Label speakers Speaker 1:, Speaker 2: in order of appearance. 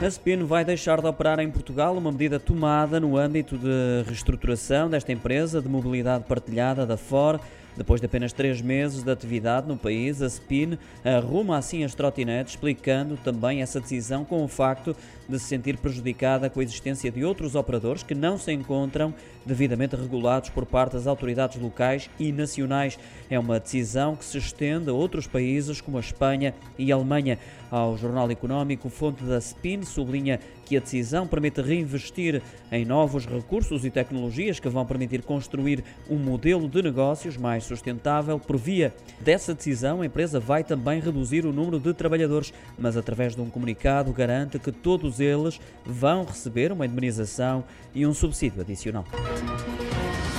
Speaker 1: A Spin vai deixar de operar em Portugal, uma medida tomada no âmbito de reestruturação desta empresa de mobilidade partilhada da FOR. Depois de apenas três meses de atividade no país, a Spin arruma assim as trotinetes, explicando também essa decisão com o facto de se sentir prejudicada com a existência de outros operadores que não se encontram devidamente regulados por parte das autoridades locais e nacionais. É uma decisão que se estende a outros países como a Espanha e a Alemanha. Ao Jornal Económico, fonte da Spin sublinha que a decisão permite reinvestir em novos recursos e tecnologias que vão permitir construir um modelo de negócios mais sustentável. Por via dessa decisão, a empresa vai também reduzir o número de trabalhadores, mas através de um comunicado garante que todos eles vão receber uma indemnização e um subsídio adicional. うん。